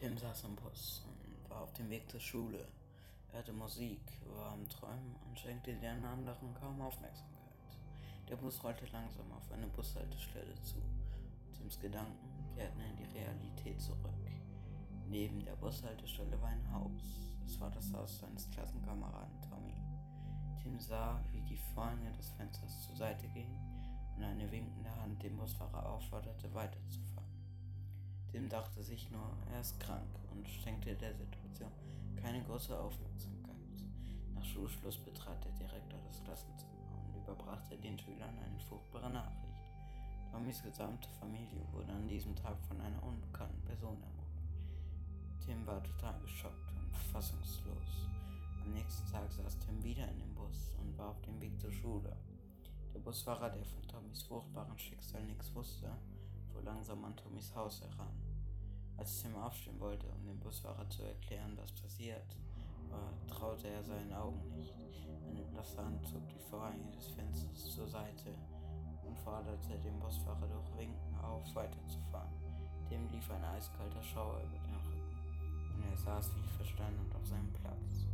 Tim saß im Bus und war auf dem Weg zur Schule. Er hörte Musik, war am Träumen und schenkte den anderen kaum Aufmerksamkeit. Der Bus rollte langsam auf eine Bushaltestelle zu. Tims Gedanken kehrten in die Realität zurück. Neben der Bushaltestelle war ein Haus. Es war das Haus seines Klassenkameraden Tommy. Tim sah, wie die Vorhänge des Fensters zur Seite gingen und eine winkende Hand dem Busfahrer aufforderte, weiterzufahren. Tim dachte sich nur, er ist krank und schenkte der Situation keine große Aufmerksamkeit. Nach Schulschluss betrat der Direktor das Klassenzimmer und überbrachte den Schülern eine furchtbare Nachricht. Tommys gesamte Familie wurde an diesem Tag von einer unbekannten Person ermordet. Tim war total geschockt und fassungslos. Am nächsten Tag saß Tim wieder in dem Bus und war auf dem Weg zur Schule. Der Busfahrer, der von Tommys furchtbaren Schicksal nichts wusste, fuhr langsam an Tommys Haus heran. Als Tim aufstehen wollte, um dem Busfahrer zu erklären, was passiert war, traute er seinen Augen nicht. Eine blasse Hand zog die Vorhänge des Fensters zur Seite und forderte den Busfahrer durch Winken auf, weiterzufahren. Dem lief ein eiskalter Schauer über den Rücken und er saß wie versteinert auf seinem Platz.